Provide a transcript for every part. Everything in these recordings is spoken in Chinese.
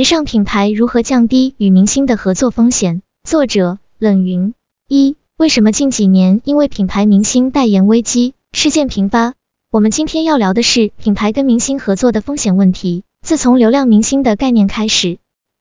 时尚品牌如何降低与明星的合作风险？作者冷云。一、为什么近几年因为品牌明星代言危机事件频发？我们今天要聊的是品牌跟明星合作的风险问题。自从流量明星的概念开始，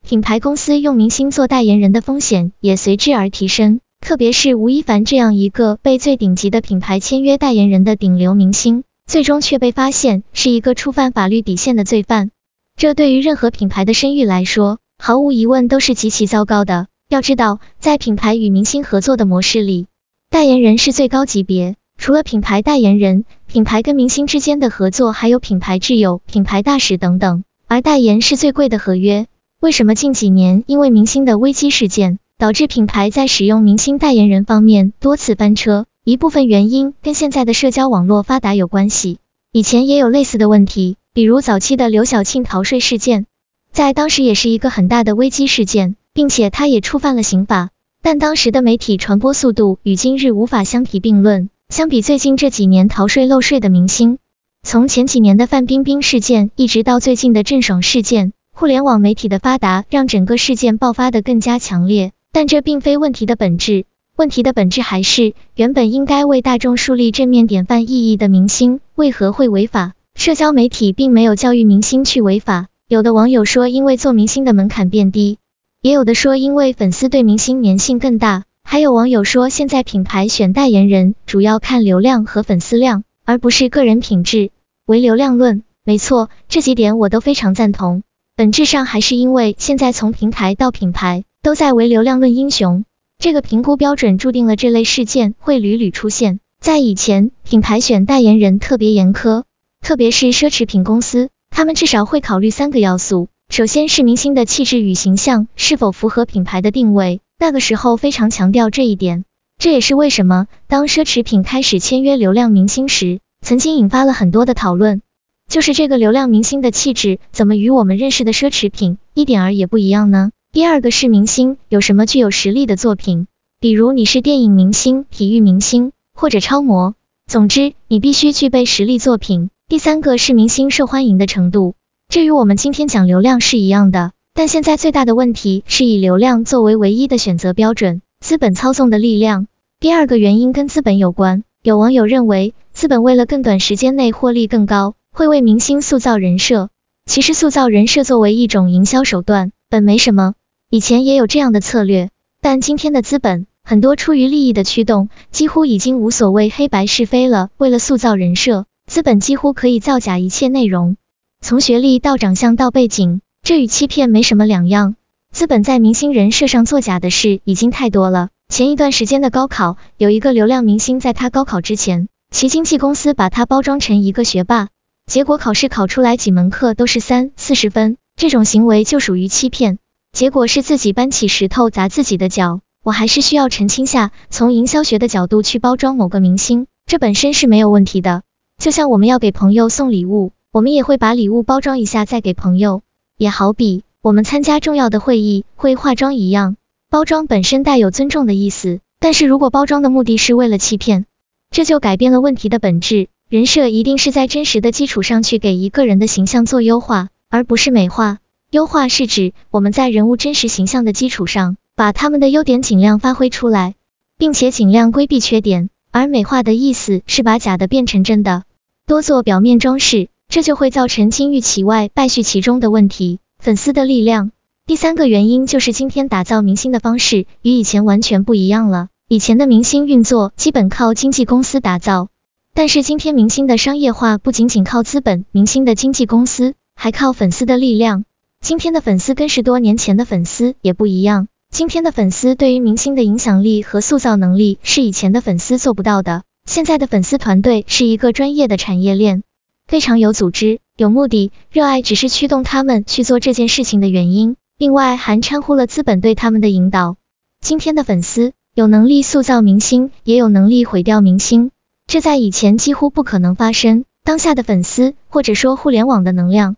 品牌公司用明星做代言人的风险也随之而提升。特别是吴亦凡这样一个被最顶级的品牌签约代言人的顶流明星，最终却被发现是一个触犯法律底线的罪犯。这对于任何品牌的声誉来说，毫无疑问都是极其糟糕的。要知道，在品牌与明星合作的模式里，代言人是最高级别。除了品牌代言人，品牌跟明星之间的合作还有品牌挚友、品牌大使等等。而代言是最贵的合约。为什么近几年因为明星的危机事件，导致品牌在使用明星代言人方面多次翻车？一部分原因跟现在的社交网络发达有关系。以前也有类似的问题。比如早期的刘晓庆逃税事件，在当时也是一个很大的危机事件，并且他也触犯了刑法，但当时的媒体传播速度与今日无法相提并论。相比最近这几年逃税漏税的明星，从前几年的范冰冰事件，一直到最近的郑爽事件，互联网媒体的发达让整个事件爆发的更加强烈。但这并非问题的本质，问题的本质还是原本应该为大众树立正面典范意义的明星，为何会违法？社交媒体并没有教育明星去违法，有的网友说因为做明星的门槛变低，也有的说因为粉丝对明星粘性更大，还有网友说现在品牌选代言人主要看流量和粉丝量，而不是个人品质，唯流量论。没错，这几点我都非常赞同。本质上还是因为现在从平台到品牌都在唯流量论英雄，这个评估标准注定了这类事件会屡屡出现。在以前，品牌选代言人特别严苛。特别是奢侈品公司，他们至少会考虑三个要素，首先是明星的气质与形象是否符合品牌的定位，那个时候非常强调这一点。这也是为什么当奢侈品开始签约流量明星时，曾经引发了很多的讨论，就是这个流量明星的气质怎么与我们认识的奢侈品一点儿也不一样呢？第二个是明星有什么具有实力的作品，比如你是电影明星、体育明星或者超模，总之你必须具备实力作品。第三个是明星受欢迎的程度，这与我们今天讲流量是一样的。但现在最大的问题是以流量作为唯一的选择标准，资本操纵的力量。第二个原因跟资本有关，有网友认为，资本为了更短时间内获利更高，会为明星塑造人设。其实塑造人设作为一种营销手段，本没什么，以前也有这样的策略，但今天的资本很多出于利益的驱动，几乎已经无所谓黑白是非了，为了塑造人设。资本几乎可以造假一切内容，从学历到长相到背景，这与欺骗没什么两样。资本在明星人设上作假的事已经太多了。前一段时间的高考，有一个流量明星在他高考之前，其经纪公司把他包装成一个学霸，结果考试考出来几门课都是三四十分，这种行为就属于欺骗。结果是自己搬起石头砸自己的脚。我还是需要澄清下，从营销学的角度去包装某个明星，这本身是没有问题的。就像我们要给朋友送礼物，我们也会把礼物包装一下再给朋友。也好比我们参加重要的会议会化妆一样，包装本身带有尊重的意思，但是如果包装的目的是为了欺骗，这就改变了问题的本质。人设一定是在真实的基础上去给一个人的形象做优化，而不是美化。优化是指我们在人物真实形象的基础上，把他们的优点尽量发挥出来，并且尽量规避缺点。而美化的意思是把假的变成真的。多做表面装饰，这就会造成金玉其外败絮其中的问题。粉丝的力量，第三个原因就是今天打造明星的方式与以前完全不一样了。以前的明星运作基本靠经纪公司打造，但是今天明星的商业化不仅仅靠资本、明星的经纪公司，还靠粉丝的力量。今天的粉丝跟十多年前的粉丝也不一样，今天的粉丝对于明星的影响力和塑造能力是以前的粉丝做不到的。现在的粉丝团队是一个专业的产业链，非常有组织、有目的，热爱只是驱动他们去做这件事情的原因，另外还掺和了资本对他们的引导。今天的粉丝有能力塑造明星，也有能力毁掉明星，这在以前几乎不可能发生。当下的粉丝或者说互联网的能量，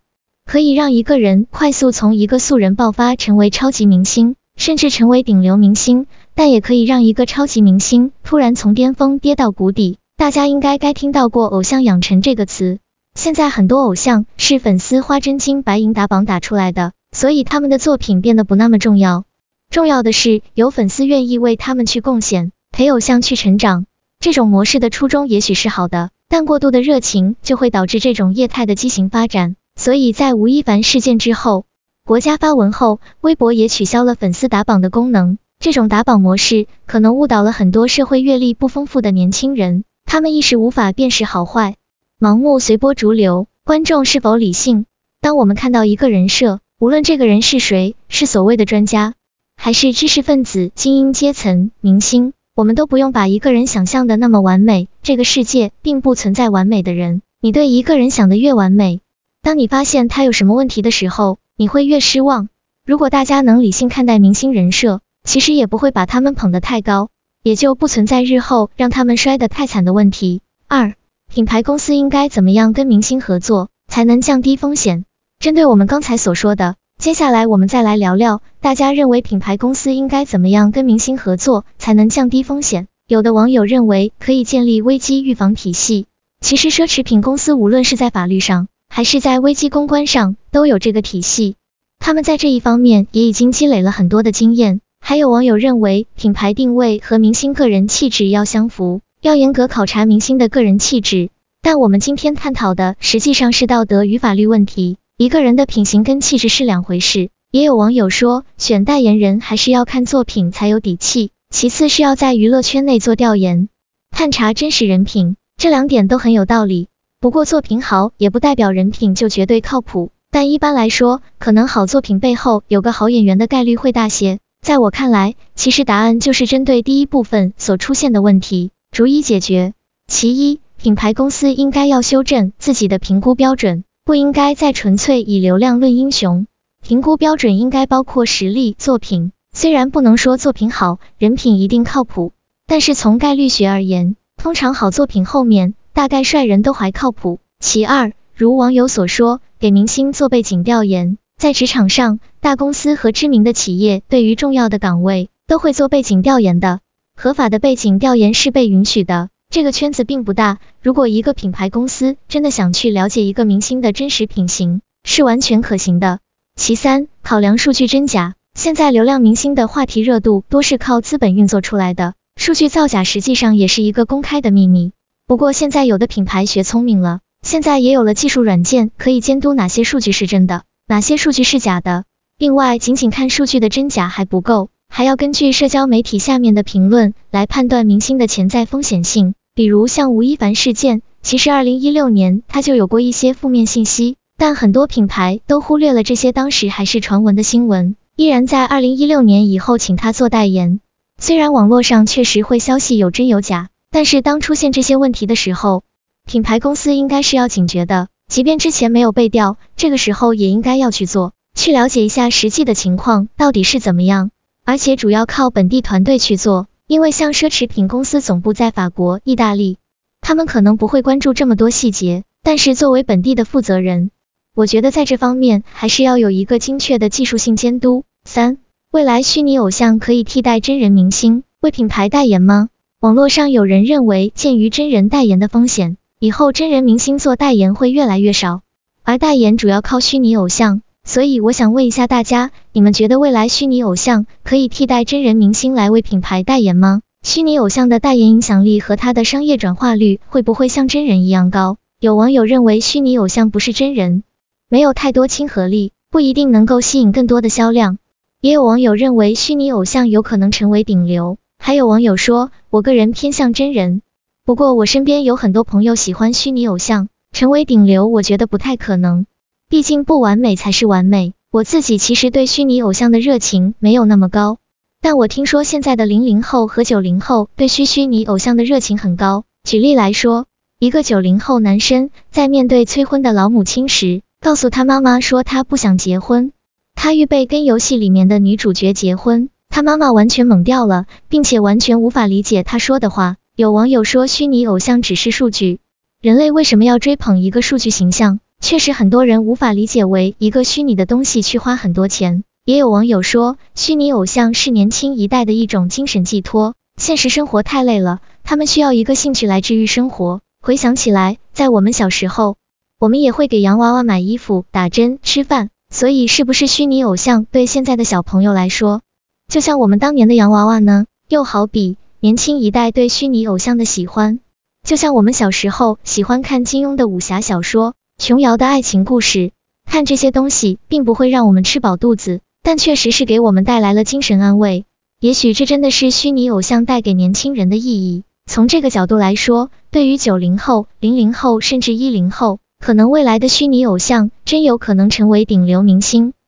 可以让一个人快速从一个素人爆发成为超级明星，甚至成为顶流明星。但也可以让一个超级明星突然从巅峰跌到谷底。大家应该该听到过“偶像养成”这个词。现在很多偶像是粉丝花真金白银打榜打出来的，所以他们的作品变得不那么重要。重要的是有粉丝愿意为他们去贡献，陪偶像去成长。这种模式的初衷也许是好的，但过度的热情就会导致这种业态的畸形发展。所以在吴亦凡事件之后，国家发文后，微博也取消了粉丝打榜的功能。这种打榜模式可能误导了很多社会阅历不丰富的年轻人，他们一时无法辨识好坏，盲目随波逐流。观众是否理性？当我们看到一个人设，无论这个人是谁，是所谓的专家，还是知识分子、精英阶层、明星，我们都不用把一个人想象的那么完美。这个世界并不存在完美的人，你对一个人想的越完美，当你发现他有什么问题的时候，你会越失望。如果大家能理性看待明星人设，其实也不会把他们捧得太高，也就不存在日后让他们摔得太惨的问题。二品牌公司应该怎么样跟明星合作，才能降低风险？针对我们刚才所说的，接下来我们再来聊聊，大家认为品牌公司应该怎么样跟明星合作，才能降低风险？有的网友认为可以建立危机预防体系。其实奢侈品公司无论是在法律上，还是在危机公关上，都有这个体系。他们在这一方面也已经积累了很多的经验。还有网友认为，品牌定位和明星个人气质要相符。要严格考察明星的个人气质，但我们今天探讨的实际上是道德与法律问题。一个人的品行跟气质是两回事。也有网友说，选代言人还是要看作品才有底气，其次是要在娱乐圈内做调研，探查真实人品，这两点都很有道理。不过作品好也不代表人品就绝对靠谱，但一般来说，可能好作品背后有个好演员的概率会大些。在我看来，其实答案就是针对第一部分所出现的问题。逐一解决。其一，品牌公司应该要修正自己的评估标准，不应该再纯粹以流量论英雄。评估标准应该包括实力、作品。虽然不能说作品好，人品一定靠谱，但是从概率学而言，通常好作品后面大概率人都还靠谱。其二，如网友所说，给明星做背景调研，在职场上，大公司和知名的企业对于重要的岗位都会做背景调研的。合法的背景调研是被允许的，这个圈子并不大。如果一个品牌公司真的想去了解一个明星的真实品行，是完全可行的。其三，考量数据真假。现在流量明星的话题热度多是靠资本运作出来的，数据造假实际上也是一个公开的秘密。不过现在有的品牌学聪明了，现在也有了技术软件可以监督哪些数据是真的，哪些数据是假的。另外，仅仅看数据的真假还不够。还要根据社交媒体下面的评论来判断明星的潜在风险性，比如像吴亦凡事件，其实二零一六年他就有过一些负面信息，但很多品牌都忽略了这些当时还是传闻的新闻，依然在二零一六年以后请他做代言。虽然网络上确实会消息有真有假，但是当出现这些问题的时候，品牌公司应该是要警觉的，即便之前没有被调，这个时候也应该要去做，去了解一下实际的情况到底是怎么样。而且主要靠本地团队去做，因为像奢侈品公司总部在法国、意大利，他们可能不会关注这么多细节。但是作为本地的负责人，我觉得在这方面还是要有一个精确的技术性监督。三、未来虚拟偶像可以替代真人明星为品牌代言吗？网络上有人认为，鉴于真人代言的风险，以后真人明星做代言会越来越少，而代言主要靠虚拟偶像。所以我想问一下大家，你们觉得未来虚拟偶像可以替代真人明星来为品牌代言吗？虚拟偶像的代言影响力和它的商业转化率会不会像真人一样高？有网友认为虚拟偶像不是真人，没有太多亲和力，不一定能够吸引更多的销量。也有网友认为虚拟偶像有可能成为顶流。还有网友说，我个人偏向真人，不过我身边有很多朋友喜欢虚拟偶像，成为顶流，我觉得不太可能。毕竟不完美才是完美。我自己其实对虚拟偶像的热情没有那么高，但我听说现在的零零后和九零后对虚虚拟偶像的热情很高。举例来说，一个九零后男生在面对催婚的老母亲时，告诉他妈妈说他不想结婚，他预备跟游戏里面的女主角结婚，他妈妈完全懵掉了，并且完全无法理解他说的话。有网友说虚拟偶像只是数据，人类为什么要追捧一个数据形象？确实很多人无法理解为一个虚拟的东西去花很多钱，也有网友说虚拟偶像是年轻一代的一种精神寄托，现实生活太累了，他们需要一个兴趣来治愈生活。回想起来，在我们小时候，我们也会给洋娃娃买衣服、打针、吃饭，所以是不是虚拟偶像对现在的小朋友来说，就像我们当年的洋娃娃呢？又好比年轻一代对虚拟偶像的喜欢，就像我们小时候喜欢看金庸的武侠小说、琼瑶的爱情故事，看这些东西并不会让我们吃饱肚子，但确实是给我们带来了精神安慰。也许这真的是虚拟偶像带给年轻人的意义。从这个角度来说，对于九零后、零零后甚至一零后，可能未来的虚拟偶像真有可能成为顶流明星。